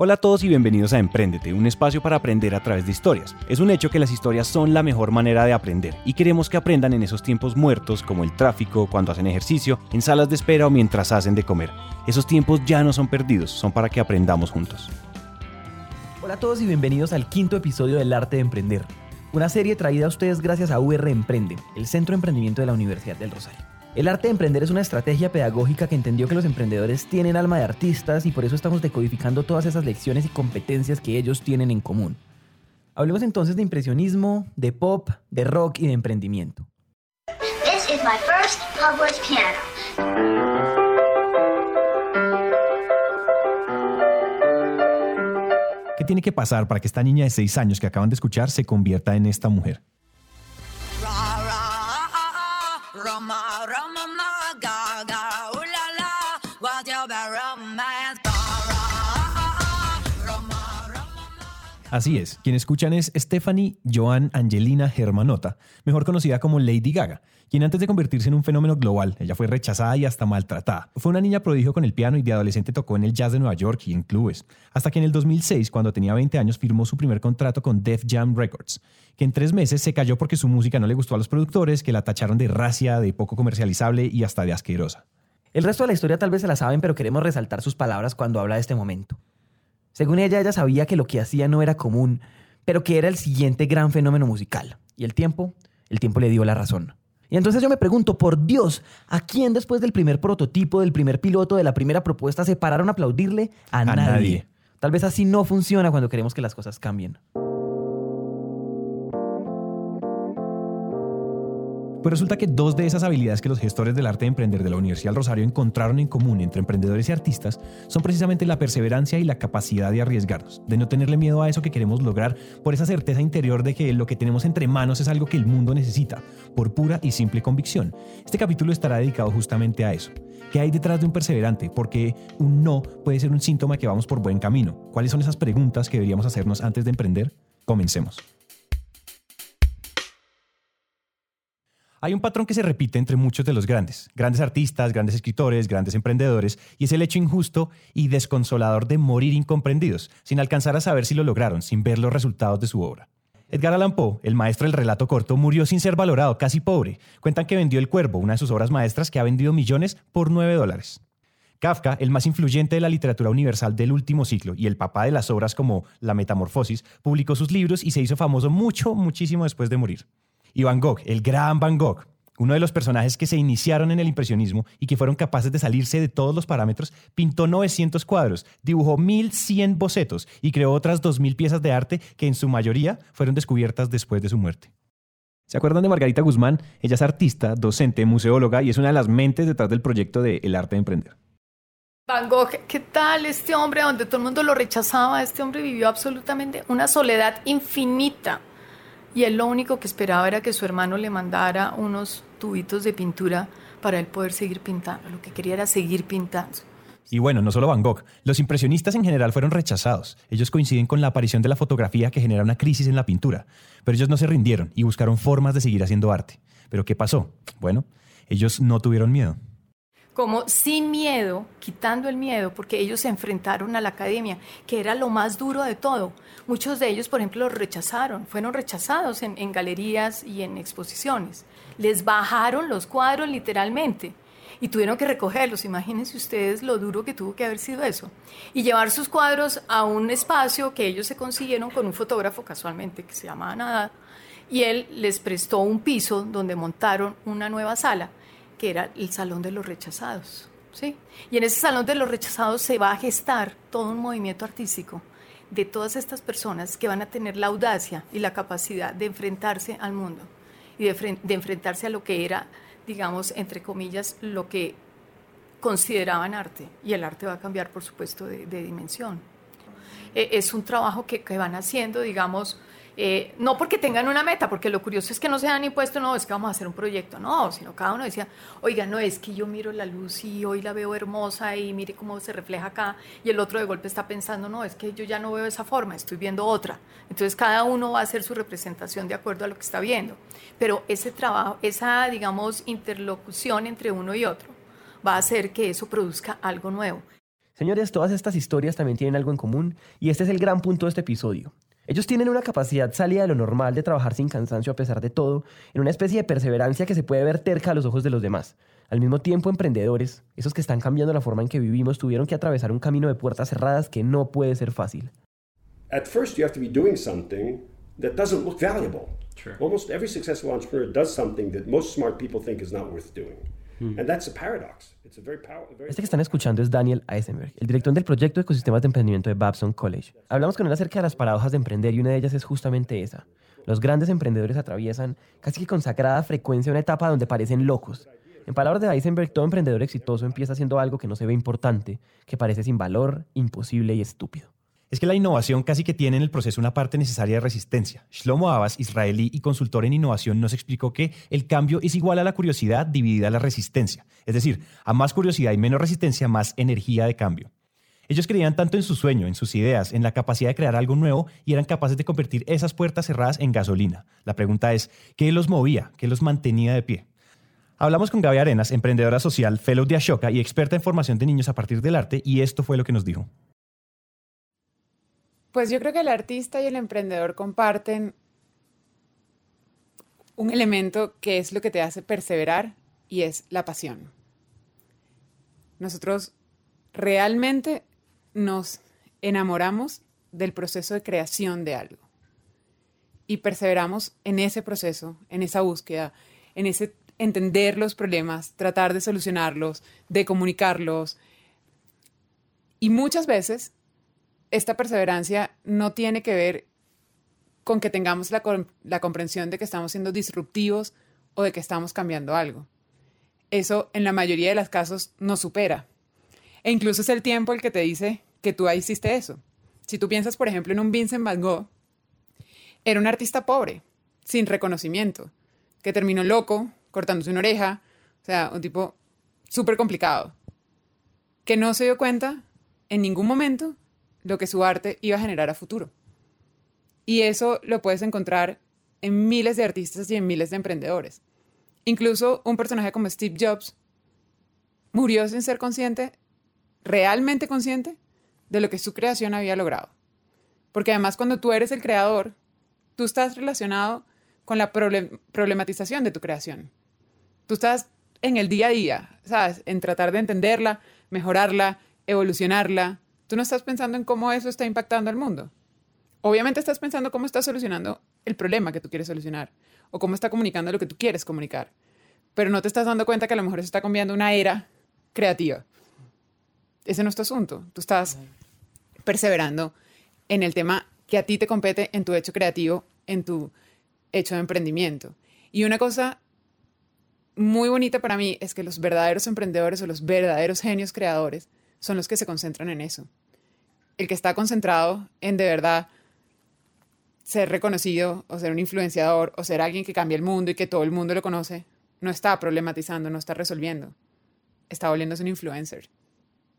Hola a todos y bienvenidos a Emprendete, un espacio para aprender a través de historias. Es un hecho que las historias son la mejor manera de aprender y queremos que aprendan en esos tiempos muertos como el tráfico, cuando hacen ejercicio, en salas de espera o mientras hacen de comer. Esos tiempos ya no son perdidos, son para que aprendamos juntos. Hola a todos y bienvenidos al quinto episodio del Arte de Emprender, una serie traída a ustedes gracias a UR Emprende, el Centro de Emprendimiento de la Universidad del Rosario. El arte de emprender es una estrategia pedagógica que entendió que los emprendedores tienen alma de artistas y por eso estamos decodificando todas esas lecciones y competencias que ellos tienen en común. Hablemos entonces de impresionismo, de pop, de rock y de emprendimiento. This is my first piano. ¿Qué tiene que pasar para que esta niña de 6 años que acaban de escuchar se convierta en esta mujer? Roma. Así es, quien escuchan es Stephanie Joan Angelina Germanota, mejor conocida como Lady Gaga, quien antes de convertirse en un fenómeno global, ella fue rechazada y hasta maltratada. Fue una niña prodigio con el piano y de adolescente tocó en el jazz de Nueva York y en clubes, hasta que en el 2006, cuando tenía 20 años, firmó su primer contrato con Def Jam Records, que en tres meses se cayó porque su música no le gustó a los productores, que la tacharon de racia, de poco comercializable y hasta de asquerosa. El resto de la historia tal vez se la saben, pero queremos resaltar sus palabras cuando habla de este momento. Según ella, ella sabía que lo que hacía no era común, pero que era el siguiente gran fenómeno musical. Y el tiempo, el tiempo le dio la razón. Y entonces yo me pregunto, por Dios, ¿a quién después del primer prototipo, del primer piloto, de la primera propuesta se pararon a aplaudirle? A, nadie. Tal vez así no funciona cuando queremos que las cosas cambien. Pues resulta que dos de esas habilidades que los gestores del arte de emprender de la Universidad del Rosario encontraron en común entre emprendedores y artistas son precisamente la perseverancia y la capacidad de arriesgarnos, de no tenerle miedo a eso que queremos lograr por esa certeza interior de que lo que tenemos entre manos es algo que el mundo necesita, por pura y simple convicción. Este capítulo estará dedicado justamente a eso. ¿Qué hay detrás de un perseverante? Porque un no puede ser un síntoma que vamos por buen camino. ¿Cuáles son esas preguntas que deberíamos hacernos antes de emprender? Comencemos. Hay un patrón que se repite entre muchos de los grandes, grandes artistas, grandes escritores, grandes emprendedores, y es el hecho injusto y desconsolador de morir incomprendidos, sin alcanzar a saber si lo lograron, sin ver los resultados de su obra. Edgar Allan Poe, el maestro del relato corto, murió sin ser valorado, casi pobre. Cuentan que vendió El Cuervo, una de sus obras maestras que ha vendido millones por 9 dólares. Kafka, el más influyente de la literatura universal del último siglo y el papá de las obras como La Metamorfosis, publicó sus libros y se hizo famoso mucho, muchísimo después de morir. Y Van Gogh, el gran Van Gogh, uno de los personajes que se iniciaron en el impresionismo y que fueron capaces de salirse de todos los parámetros, pintó 900 cuadros, dibujó 1100 bocetos y creó otras 2000 piezas de arte que en su mayoría fueron descubiertas después de su muerte. ¿Se acuerdan de Margarita Guzmán? Ella es artista, docente, museóloga y es una de las mentes detrás del proyecto de El arte de emprender. Van Gogh, ¿qué tal este hombre donde todo el mundo lo rechazaba? Este hombre vivió absolutamente una soledad infinita y él lo único que esperaba era que su hermano le mandara unos tubitos de pintura para él poder seguir pintando. Lo que quería era seguir pintando. Y bueno, no solo Van Gogh, los impresionistas en general fueron rechazados. Ellos coinciden con la aparición de la fotografía que genera una crisis en la pintura, pero ellos no se rindieron y buscaron formas de seguir haciendo arte. ¿Pero qué pasó? Bueno, ellos no tuvieron miedo como sin miedo, quitando el miedo, porque ellos se enfrentaron a la academia, que era lo más duro de todo. Muchos de ellos, por ejemplo, los rechazaron, fueron rechazados en, galerías y en exposiciones. Les bajaron los cuadros literalmente y tuvieron que recogerlos. Imagínense ustedes lo duro que tuvo que haber sido eso. Y llevar sus cuadros a un espacio que ellos se consiguieron con un fotógrafo casualmente que se llamaba Nada. Y él les prestó un piso donde montaron una nueva sala que era el Salón de los Rechazados. ¿sí? Y en ese Salón de los Rechazados se va a gestar todo un movimiento artístico de todas estas personas que van a tener la audacia y la capacidad de enfrentarse al mundo y de, enfrentarse a lo que era, digamos, entre comillas, lo que consideraban arte. Y el arte va a cambiar, por supuesto, de, dimensión. E, es un trabajo que, que van haciendo, digamos, eh, no porque tengan una meta, porque lo curioso es que no se han impuesto, no, es que vamos a hacer un proyecto, no, sino cada uno decía, oiga, no, es que yo miro la luz y hoy la veo hermosa y mire cómo se refleja acá, y el otro de golpe está pensando, no, es que yo ya no veo esa forma, estoy viendo otra. Entonces cada uno va a hacer su representación de acuerdo a lo que está viendo. Pero ese trabajo, esa, digamos, interlocución entre uno y otro va a hacer que eso produzca algo nuevo. Señores, todas estas historias también tienen algo en común y este es el gran punto de este episodio. Ellos tienen una capacidad salida de lo normal de trabajar sin cansancio a pesar de todo, en una especie de perseverancia que se puede ver terca a los ojos de los demás. Al mismo tiempo, emprendedores, esos que están cambiando la forma en que vivimos, tuvieron que atravesar un camino de puertas cerradas que no puede ser fácil. At first, you have to be doing something that doesn't look valuable. Almost every successful entrepreneur does something that most smart people think is not worth doing. And that's a paradox. It's a very powerful. Este que están escuchando es Daniel Eisenberg, el director del proyecto de ecosistemas de emprendimiento de Babson College. Hablamos con él acerca de las paradojas de emprender y una de ellas es justamente esa. Los grandes emprendedores atraviesan casi que con sagrada frecuencia una etapa donde parecen locos. En palabras de Eisenberg, todo emprendedor exitoso empieza haciendo algo que no se ve importante, que parece sin valor, imposible y estúpido es que la innovación casi que tiene en el proceso una parte necesaria de resistencia. Shlomo Abbas, israelí y consultor en innovación, nos explicó que el cambio es igual a la curiosidad dividida a la resistencia. Es decir, a más curiosidad y menos resistencia, más energía de cambio. Ellos creían tanto en su sueño, en sus ideas, en la capacidad de crear algo nuevo y eran capaces de convertir esas puertas cerradas en gasolina. La pregunta es, ¿qué los movía? ¿Qué los mantenía de pie? Hablamos con Gaby Arenas, emprendedora social, fellow de Ashoka y experta en formación de niños a partir del arte, y esto fue lo que nos dijo. Pues yo creo que el artista y el emprendedor comparten un elemento que es lo que te hace perseverar y es la pasión. Nosotros realmente nos enamoramos del proceso de creación de algo y perseveramos en ese proceso, en esa búsqueda, en ese entender los problemas, tratar de solucionarlos, de comunicarlos. Y muchas veces esta perseverancia no tiene que ver con que tengamos la, la, comprensión de que estamos siendo disruptivos o de que estamos cambiando algo. Eso en la mayoría de los casos nos supera. E incluso es el tiempo el que te dice que tú hiciste eso. Si tú piensas, por ejemplo, en un Vincent Van Gogh, era un artista pobre, sin reconocimiento, que terminó loco, cortándose una oreja, o sea, un tipo súper complicado, que no se dio cuenta en ningún momento lo que su arte iba a generar a futuro. Y eso lo puedes encontrar en miles de artistas y en miles de emprendedores. Incluso un personaje como Steve Jobs murió sin ser consciente, realmente consciente, de lo que su creación había logrado. Porque además cuando tú eres el creador, tú estás relacionado con la problematización de tu creación. Tú estás en el día a día, ¿sabes? En tratar de entenderla, mejorarla, evolucionarla, Tú no estás pensando en cómo eso está impactando al mundo. Obviamente estás pensando cómo está solucionando el problema que tú quieres solucionar o cómo está comunicando lo que tú quieres comunicar. Pero no te estás dando cuenta que a lo mejor se está cambiando una era creativa. Ese no es tu asunto. Tú estás perseverando en el tema que a ti te compete en tu hecho creativo, en tu hecho de emprendimiento. Y una cosa muy bonita para mí es que los verdaderos emprendedores o los verdaderos genios creadores son los que se concentran en eso. El que está concentrado en de verdad ser reconocido o ser un influenciador o ser alguien que cambia el mundo y que todo el mundo lo conoce, no está problematizando, no está resolviendo. Está volviéndose un influencer.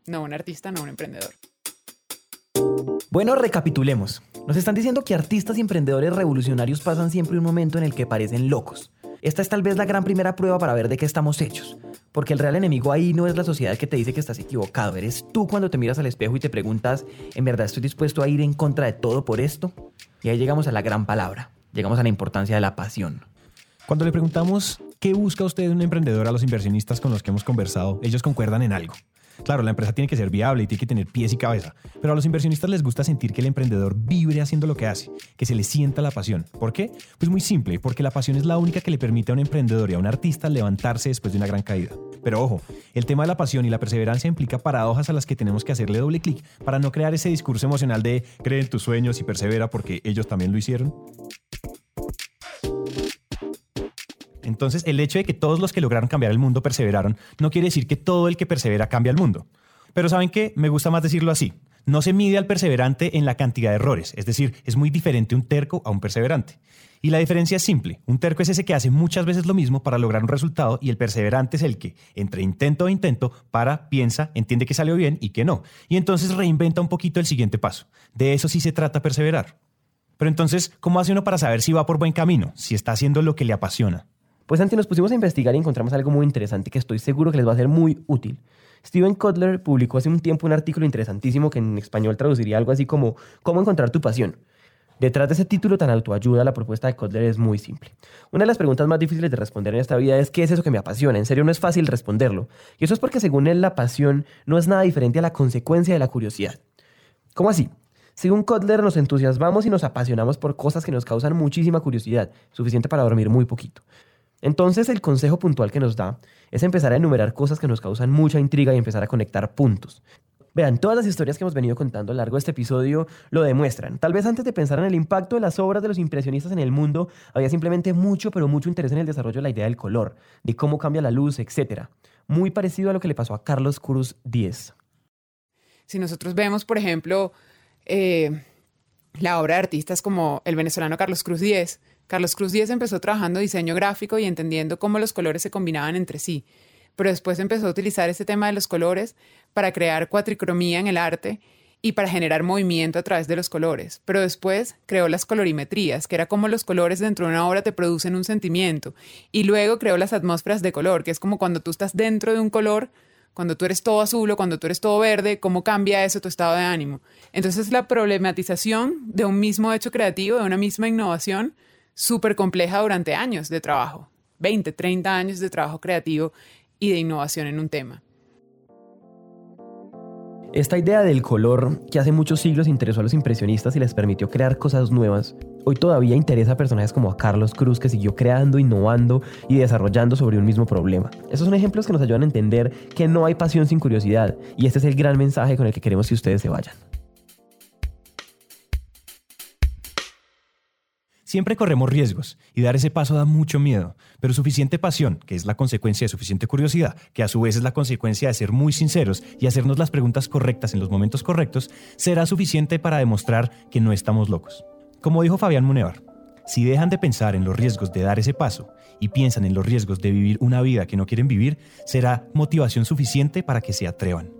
No un artista, no un emprendedor. Bueno, recapitulemos. Nos están diciendo que artistas y emprendedores revolucionarios pasan siempre un momento en el que parecen locos. Esta es tal vez la gran primera prueba para ver de qué estamos hechos. Porque el real enemigo ahí no es la sociedad que te dice que estás equivocado, eres tú cuando te miras al espejo y te preguntas, ¿en verdad estoy dispuesto a ir en contra de todo por esto? Y ahí llegamos a la gran palabra, llegamos a la importancia de la pasión. Cuando le preguntamos qué busca usted un emprendedor a los inversionistas con los que hemos conversado, ellos concuerdan en algo. Claro, la empresa tiene que ser viable y tiene que tener pies y cabeza, pero a los inversionistas les gusta sentir que el emprendedor vibre haciendo lo que hace, que se le sienta la pasión. ¿Por qué? Pues muy simple, porque la pasión es la única que le permite a un emprendedor y a un artista levantarse después de una gran caída. Pero ojo, el tema de la pasión y la perseverancia implica paradojas a las que tenemos que hacerle doble clic para no crear ese discurso emocional de cree en tus sueños y persevera porque ellos también lo hicieron. Entonces, el hecho de que todos los que lograron cambiar el mundo perseveraron no quiere decir que todo el que persevera cambia el mundo. Pero ¿saben qué? Me gusta más decirlo así. No se mide al perseverante en la cantidad de errores, es decir, es muy diferente un terco a un perseverante. Y la diferencia es simple. Un terco es ese que hace muchas veces lo mismo para lograr un resultado y el perseverante es el que, entre intento e intento, para, piensa, entiende que salió bien y que no. Y entonces reinventa un poquito el siguiente paso. De eso sí se trata perseverar. Pero entonces, ¿cómo hace uno para saber si va por buen camino, si está haciendo lo que le apasiona? Pues antes nos pusimos a investigar y encontramos algo muy interesante que estoy seguro que les va a ser muy útil. Steven Kotler publicó hace un tiempo un artículo interesantísimo que en español traduciría algo así como ¿Cómo encontrar tu pasión? Detrás de ese título tan autoayuda, la propuesta de Kotler es muy simple. Una de las preguntas más difíciles de responder en esta vida es ¿qué es eso que me apasiona? En serio no es fácil responderlo. Y eso es porque según él la pasión no es nada diferente a la consecuencia de la curiosidad. ¿Cómo así? Según Kotler nos entusiasmamos y nos apasionamos por cosas que nos causan muchísima curiosidad, suficiente para dormir muy poquito. Entonces el consejo puntual que nos da es empezar a enumerar cosas que nos causan mucha intriga y empezar a conectar puntos. Vean, todas las historias que hemos venido contando a lo largo de este episodio lo demuestran. Tal vez antes de pensar en el impacto de las obras de los impresionistas en el mundo, había simplemente mucho, pero mucho interés en el desarrollo de la idea del color, de cómo cambia la luz, etc. Muy parecido a lo que le pasó a Carlos Cruz Díez. Si nosotros vemos, por ejemplo, eh, la obra de artistas como el venezolano Carlos Cruz Díez, Carlos Cruz Díez empezó trabajando diseño gráfico y entendiendo cómo los colores se combinaban entre sí pero después empezó a utilizar este tema de los colores para crear cuatricromía en el arte y para generar movimiento a través de los colores. Pero después creó las colorimetrías, que era como los colores dentro de una obra te producen un sentimiento. Y luego creó las atmósferas de color, que es como cuando tú estás dentro de un color, cuando tú eres todo azul o cuando tú eres todo verde, cómo cambia eso tu estado de ánimo. Entonces la problematización de un mismo hecho creativo, de una misma innovación, súper compleja durante años de trabajo. 20, 30 años de trabajo creativo y de innovación en un tema. Esta idea del color, que hace muchos siglos interesó a los impresionistas y les permitió crear cosas nuevas, hoy todavía interesa a personajes como a Carlos Cruz, que siguió creando, innovando y desarrollando sobre un mismo problema. Esos son ejemplos que nos ayudan a entender que no hay pasión sin curiosidad, y este es el gran mensaje con el que queremos que ustedes se vayan. Siempre corremos riesgos y dar ese paso da mucho miedo, pero suficiente pasión, que es la consecuencia de suficiente curiosidad, que a su vez es la consecuencia de ser muy sinceros y hacernos las preguntas correctas en los momentos correctos, será suficiente para demostrar que no estamos locos. Como dijo Fabián Munevar, si dejan de pensar en los riesgos de dar ese paso y piensan en los riesgos de vivir una vida que no quieren vivir, será motivación suficiente para que se atrevan.